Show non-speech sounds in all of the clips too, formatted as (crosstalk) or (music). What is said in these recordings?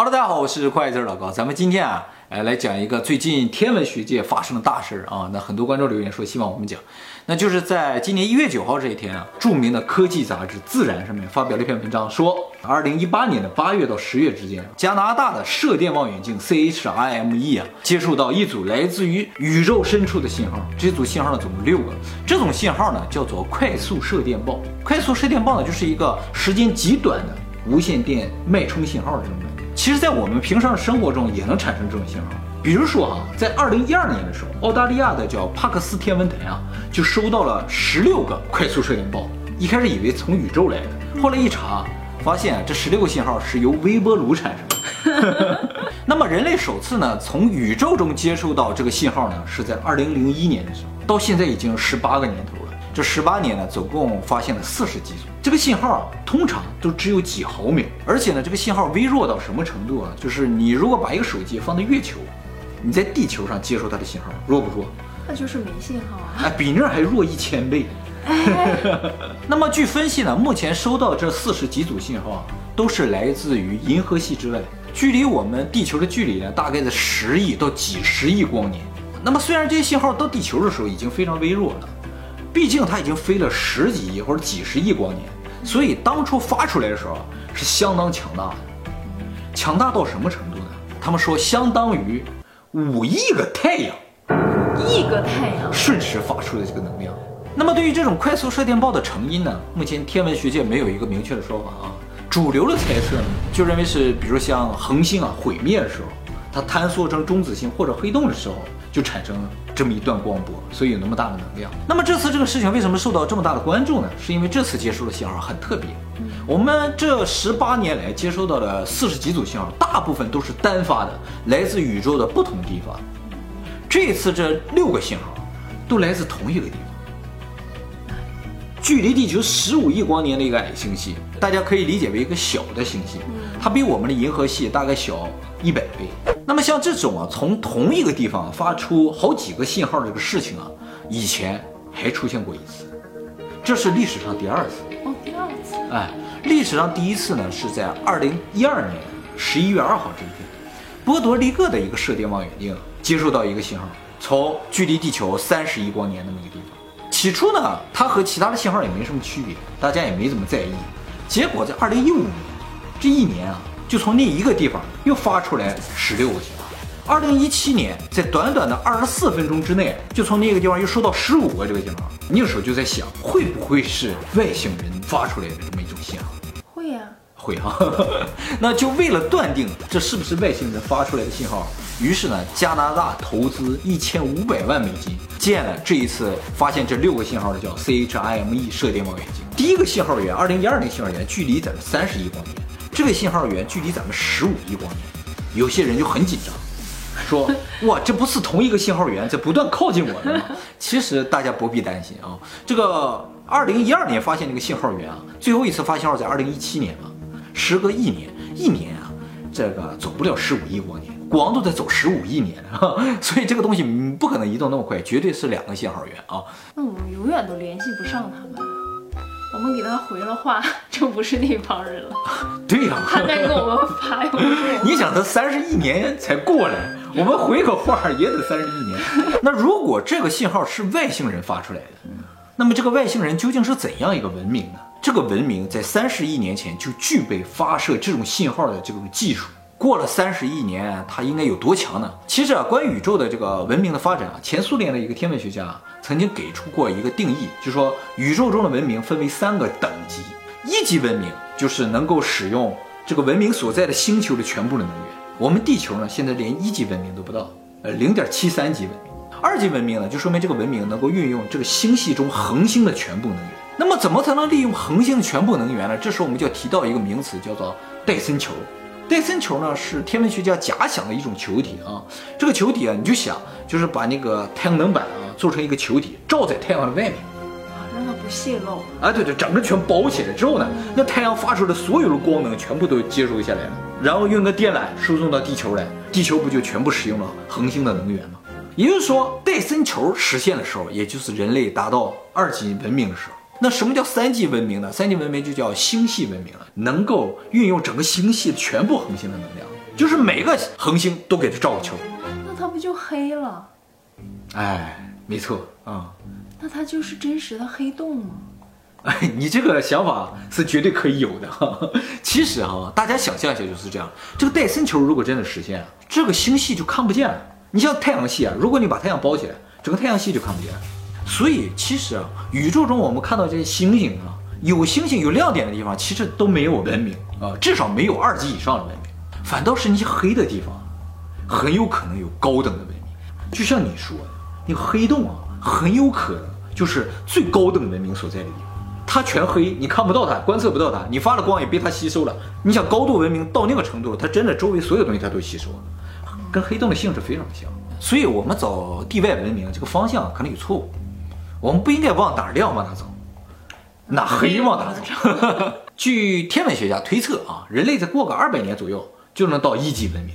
Hello，大家好，我是快字老高，咱们今天啊，哎来讲一个最近天文学界发生的大事儿啊。那很多观众留言说希望我们讲，那就是在今年一月九号这一天啊，著名的科技杂志《自然》上面发表了一篇文章，说二零一八年的八月到十月之间，加拿大的射电望远镜 CHIME 啊，接收到一组来自于宇宙深处的信号。这组信号呢，总共六个。这种信号呢，叫做快速射电暴。快速射电暴呢，就是一个时间极短的无线电脉冲信号这种的。其实，在我们平常的生活中也能产生这种信号。比如说哈，在二零一二年的时候，澳大利亚的叫帕克斯天文台啊，就收到了十六个快速射电暴。一开始以为从宇宙来的，后来一查，发现这十六个信号是由微波炉产生的。(laughs) 那么，人类首次呢从宇宙中接收到这个信号呢，是在二零零一年的时候，到现在已经十八个年头了。这十八年呢，总共发现了四十几组。这个信号啊，通常都只有几毫秒，而且呢，这个信号微弱到什么程度啊？就是你如果把一个手机放在月球，你在地球上接收它的信号，弱不弱？那就是没信号啊！哎，比那还弱一千倍。(laughs) 那么据分析呢，目前收到这四十几组信号啊，都是来自于银河系之外，距离我们地球的距离呢，大概在十亿到几十亿光年。那么虽然这些信号到地球的时候已经非常微弱了。毕竟它已经飞了十几亿或者几十亿光年，所以当初发出来的时候是相当强大的。强大到什么程度呢？他们说相当于五亿个太阳，亿个太阳瞬时发出的这个能量。那么对于这种快速射电暴的成因呢？目前天文学界没有一个明确的说法啊。主流的猜测呢，就认为是比如像恒星啊毁灭的时候，它坍缩成中子星或者黑洞的时候。就产生了这么一段光波，所以有那么大的能量。那么这次这个事情为什么受到这么大的关注呢？是因为这次接收的信号很特别。我们这十八年来接收到的四十几组信号，大部分都是单发的，来自宇宙的不同地方。这次这六个信号都来自同一个地方，距离地球十五亿光年的一个矮星系，大家可以理解为一个小的星系，它比我们的银河系大概小一百倍。那么像这种啊，从同一个地方发出好几个信号的这个事情啊，以前还出现过一次，这是历史上第二次哦，第二次。哎，历史上第一次呢是在二零一二年十一月二号这一天，波多黎各的一个射电望远镜接收到一个信号，从距离地球三十亿光年那么一个地方。起初呢，它和其他的信号也没什么区别，大家也没怎么在意。结果在二零一五年这一年啊。就从那一个地方又发出来十六个信号。二零一七年，在短短的二十四分钟之内，就从那个地方又收到十五个这个信号。那个时候就在想，会不会是外星人发出来的这么一种信号？会呀，会哈。(laughs) 那就为了断定这是不是外星人发出来的信号，于是呢，加拿大投资一千五百万美金建了这一次发现这六个信号的叫 CHIME 射电望远镜。第一个信号源，二零一二年信号源距离咱们三十亿光年。这个信号源距离咱们十五亿光年，有些人就很紧张，说 (laughs) 哇，这不是同一个信号源在不断靠近我们吗？(laughs) 其实大家不必担心啊，这个二零一二年发现这个信号源啊，最后一次发信号在二零一七年嘛，时隔一年，一年啊，这个走不了十五亿光年，光都在走十五亿年，(laughs) 所以这个东西不可能移动那么快，绝对是两个信号源啊。那我们永远都联系不上他们。我们给他回了话，就不是那帮人了。(laughs) 对呀，他在给我们发。(laughs) 你想，他三十亿年才过来，我们回个话也得三十亿年。那如果这个信号是外星人发出来的，那么这个外星人究竟是怎样一个文明呢？这个文明在三十亿年前就具备发射这种信号的这种技术。过了三十亿年，它应该有多强呢？其实啊，关于宇宙的这个文明的发展啊，前苏联的一个天文学家啊曾经给出过一个定义，就说宇宙中的文明分为三个等级，一级文明就是能够使用这个文明所在的星球的全部的能源，我们地球呢现在连一级文明都不到，呃，零点七三级文明。二级文明呢，就说明这个文明能够运用这个星系中恒星的全部能源。那么怎么才能利用恒星的全部能源呢？这时候我们就要提到一个名词，叫做戴森球。戴森球呢是天文学家假想的一种球体啊，这个球体啊，你就想就是把那个太阳能板啊做成一个球体，罩在太阳的外面啊，让它不泄露。啊，对对，整个全包起来之后呢，那太阳发出的所有的光能全部都接收下来了，然后用个电缆输送到地球来，地球不就全部使用了恒星的能源吗？也就是说，戴森球实现的时候，也就是人类达到二级文明的时候。那什么叫三级文明呢？三级文明就叫星系文明了，能够运用整个星系全部恒星的能量。就是每个恒星都给它照个球。那它不就黑了？哎，没错啊。那它就是真实的黑洞吗？哎，你这个想法是绝对可以有的哈。(laughs) 其实哈，大家想象一下就是这样。这个戴森球如果真的实现，这个星系就看不见了。你像太阳系啊，如果你把太阳包起来，整个太阳系就看不见。所以其实啊，宇宙中我们看到这些星星啊，有星星有亮点的地方，其实都没有文明啊，至少没有二级以上的文明。反倒是那些黑的地方，很有可能有高等的文明。就像你说的，那个黑洞啊，很有可能就是最高等文明所在的地方。它全黑，你看不到它，观测不到它，你发的光也被它吸收了。你想高度文明到那个程度，它真的周围所有东西它都吸收了，跟黑洞的性质非常像。所以，我们找地外文明这个方向可能有错误，我们不应该往哪亮往哪走，哪黑往哪走。(laughs) 据天文学家推测啊，人类再过个二百年左右就能到一级文明，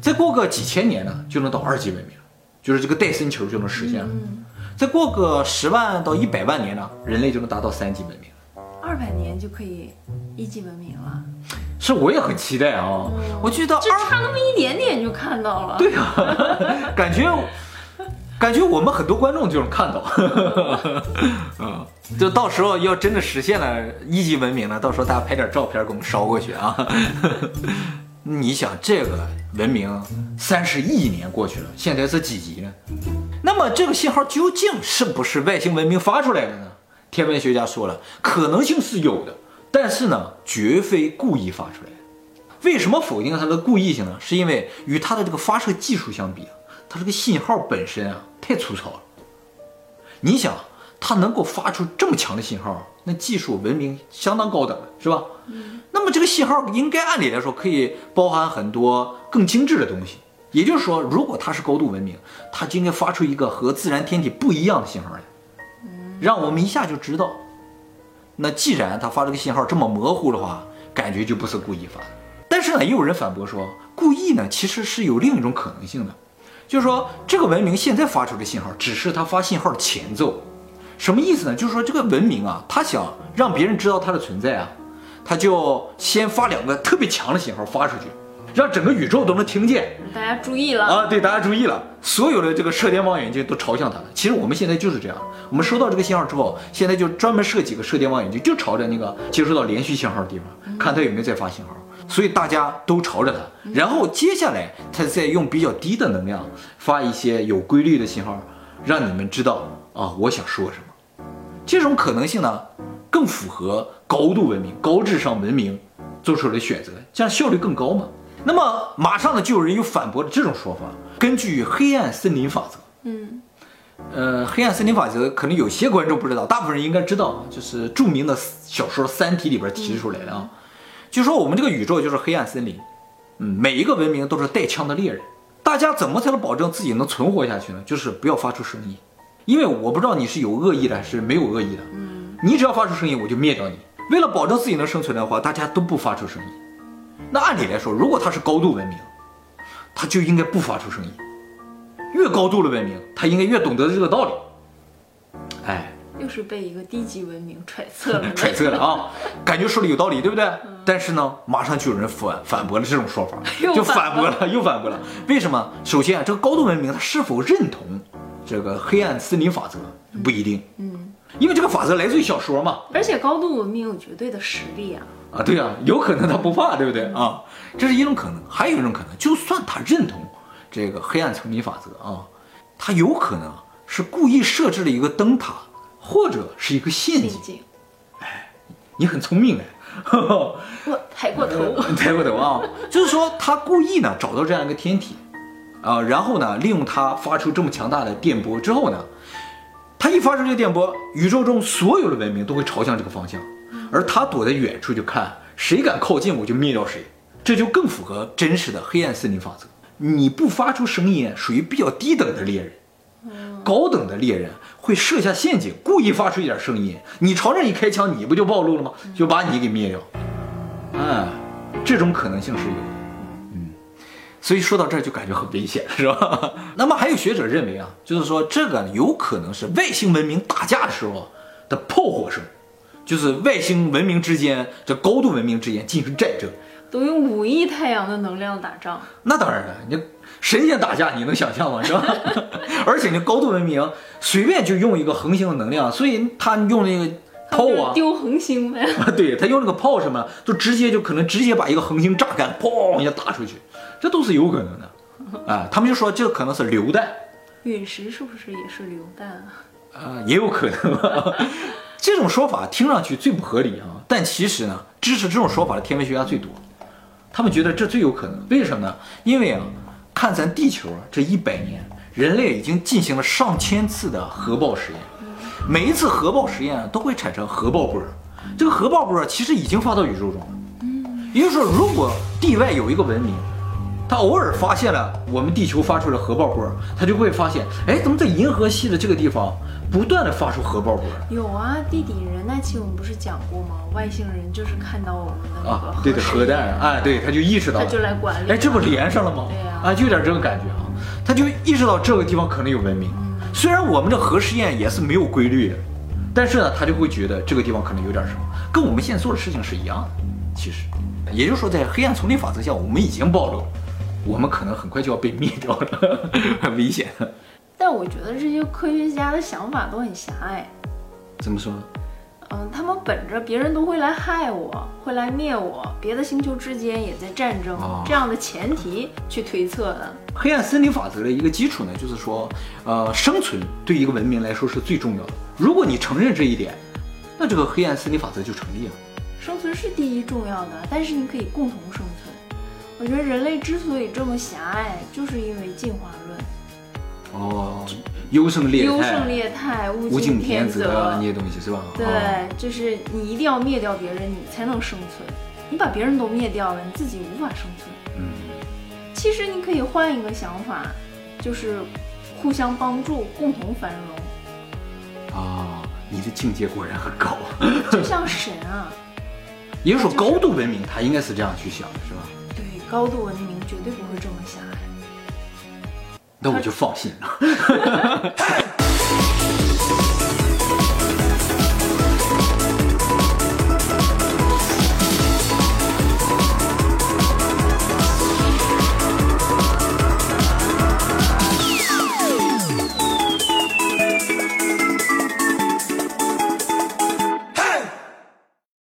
再过个几千年呢就能到二级文明，就是这个戴森球就能实现了。再过个十万到一百万年呢，人类就能达到三级文明。二百年就可以一级文明了，是，我也很期待啊！我觉得就差那么一点点就看到了。对啊，(laughs) 感觉感觉我们很多观众就能看到。(laughs) 嗯，就到时候要真的实现了一级文明了，到时候大家拍点照片给我们捎过去啊。(laughs) 你想这个文明三十亿年过去了，现在是几级呢？那么这个信号究竟是不是外星文明发出来的呢？天文学家说了，可能性是有的，但是呢，绝非故意发出来的。为什么否定它的故意性呢？是因为与它的这个发射技术相比啊，它这个信号本身啊太粗糙了。你想，它能够发出这么强的信号，那技术文明相当高等了，是吧？那么这个信号应该按理来说可以包含很多更精致的东西。也就是说，如果它是高度文明，它就应该发出一个和自然天体不一样的信号来，让我们一下就知道。那既然它发这个信号这么模糊的话，感觉就不是故意发的。但是呢，也有人反驳说，故意呢其实是有另一种可能性的，就是说这个文明现在发出的信号只是它发信号的前奏。什么意思呢？就是说这个文明啊，它想让别人知道它的存在啊，它就先发两个特别强的信号发出去。让整个宇宙都能听见，大家注意了啊！对，大家注意了，所有的这个射电望远镜都朝向它了。其实我们现在就是这样，我们收到这个信号之后，现在就专门设几个射电望远镜，就朝着那个接收到连续信号的地方，看它有没有再发信号。所以大家都朝着它，然后接下来它再用比较低的能量发一些有规律的信号，让你们知道啊，我想说什么。这种可能性呢，更符合高度文明、高智商文明做出来的选择，这样效率更高嘛。那么马上呢，就有人又反驳了这种说法。根据黑暗森林法则，嗯，呃，黑暗森林法则可能有些观众不知道，大部分人应该知道，就是著名的小说《三体》里边提出来的啊，就说我们这个宇宙就是黑暗森林，嗯，每一个文明都是带枪的猎人，大家怎么才能保证自己能存活下去呢？就是不要发出声音，因为我不知道你是有恶意的还是没有恶意的，嗯，你只要发出声音，我就灭掉你。为了保证自己能生存的话，大家都不发出声音。那按理来说，如果它是高度文明，它就应该不发出声音。越高度的文明，它应该越懂得这个道理。哎，又是被一个低级文明揣测了，揣测了啊！感觉说的有道理，对不对？但是呢，马上就有人反反驳了这种说法，(laughs) 就反驳了，又反驳了。为什么？首先啊，这个高度文明它是否认同这个黑暗森林法则不一定，嗯，因为这个法则来自于小说嘛。而且高度文明有绝对的实力啊。啊，对啊，有可能他不怕，对不对啊？这是一种可能，还有一种可能，就算他认同这个黑暗丛林法则啊，他有可能是故意设置了一个灯塔，或者是一个陷阱。哎，你很聪明哎，(laughs) 我抬过头，(laughs) 抬过头啊，就是说他故意呢找到这样一个天体啊，然后呢利用它发出这么强大的电波之后呢，他一发出这个电波，宇宙中所有的文明都会朝向这个方向。而他躲在远处就看，谁敢靠近我就灭掉谁，这就更符合真实的黑暗森林法则。你不发出声音，属于比较低等的猎人；高等的猎人会设下陷阱，故意发出一点声音，你朝着一开枪，你不就暴露了吗？就把你给灭掉。啊，这种可能性是有的。嗯，所以说到这儿就感觉很危险，是吧？(laughs) 那么还有学者认为啊，就是说这个有可能是外星文明打架的时候的炮火声。就是外星文明之间，这高度文明之间进行战争，都用五亿太阳的能量打仗，那当然了，你神仙打架你能想象吗？是吧？(laughs) 而且你高度文明随便就用一个恒星的能量，所以他用那个炮啊，丢恒星呗。(laughs) 啊，对他用那个炮什么，就直接就可能直接把一个恒星炸干，砰一下打出去，这都是有可能的。啊，他们就说这可能是榴弹，陨石是不是也是榴弹啊？啊，也有可能。(laughs) 这种说法听上去最不合理啊，但其实呢，支持这种说法的天文学家最多，他们觉得这最有可能。为什么呢？因为啊，看咱地球啊，这一百年，人类已经进行了上千次的核爆实验，每一次核爆实验都会产生核爆波，这个核爆波其实已经发到宇宙中了。也就是说，如果地外有一个文明，他偶尔发现了我们地球发出的核爆波，他就会发现，哎，怎么在银河系的这个地方不断的发出核爆波？有啊，地底人那期我们不是讲过吗？外星人就是看到我们的那个啊，对的，核核弹，哎，对，他就意识到了，他就来管理。哎，这不连上了吗？对呀啊，就有点这个感觉啊，他就意识到这个地方可能有文明。虽然我们的核试验也是没有规律的，但是呢，他就会觉得这个地方可能有点什么，跟我们现在做的事情是一样的。其实，也就是说，在黑暗丛林法则下，我们已经暴露了，我们可能很快就要被灭掉了，(laughs) 很危险。但我觉得这些科学家的想法都很狭隘。怎么说？嗯，他们本着别人都会来害我，会来灭我，别的星球之间也在战争、哦这样的前提去推测的。黑暗森林法则的一个基础呢，就是说，呃，生存对一个文明来说是最重要的。如果你承认这一点，那这个黑暗森林法则就成立了。生存是第一重要的，但是你可以共同生存。我觉得人类之所以这么狭隘，就是因为进化论。哦，优胜劣汰，优胜劣汰，物物竞天天择那些东西是吧？哦，对，就是你一定要灭掉别人，你才能生存。你把别人都灭掉了，你自己无法生存。嗯，其实你可以换一个想法，就是互相帮助，共同繁荣，啊，你的境界果然很高。就像神啊。(laughs) 也就是说，高度文明他应该是这样去想的，是吧？高度文明绝对不会这么狭隘。那我就放心了。(laughs)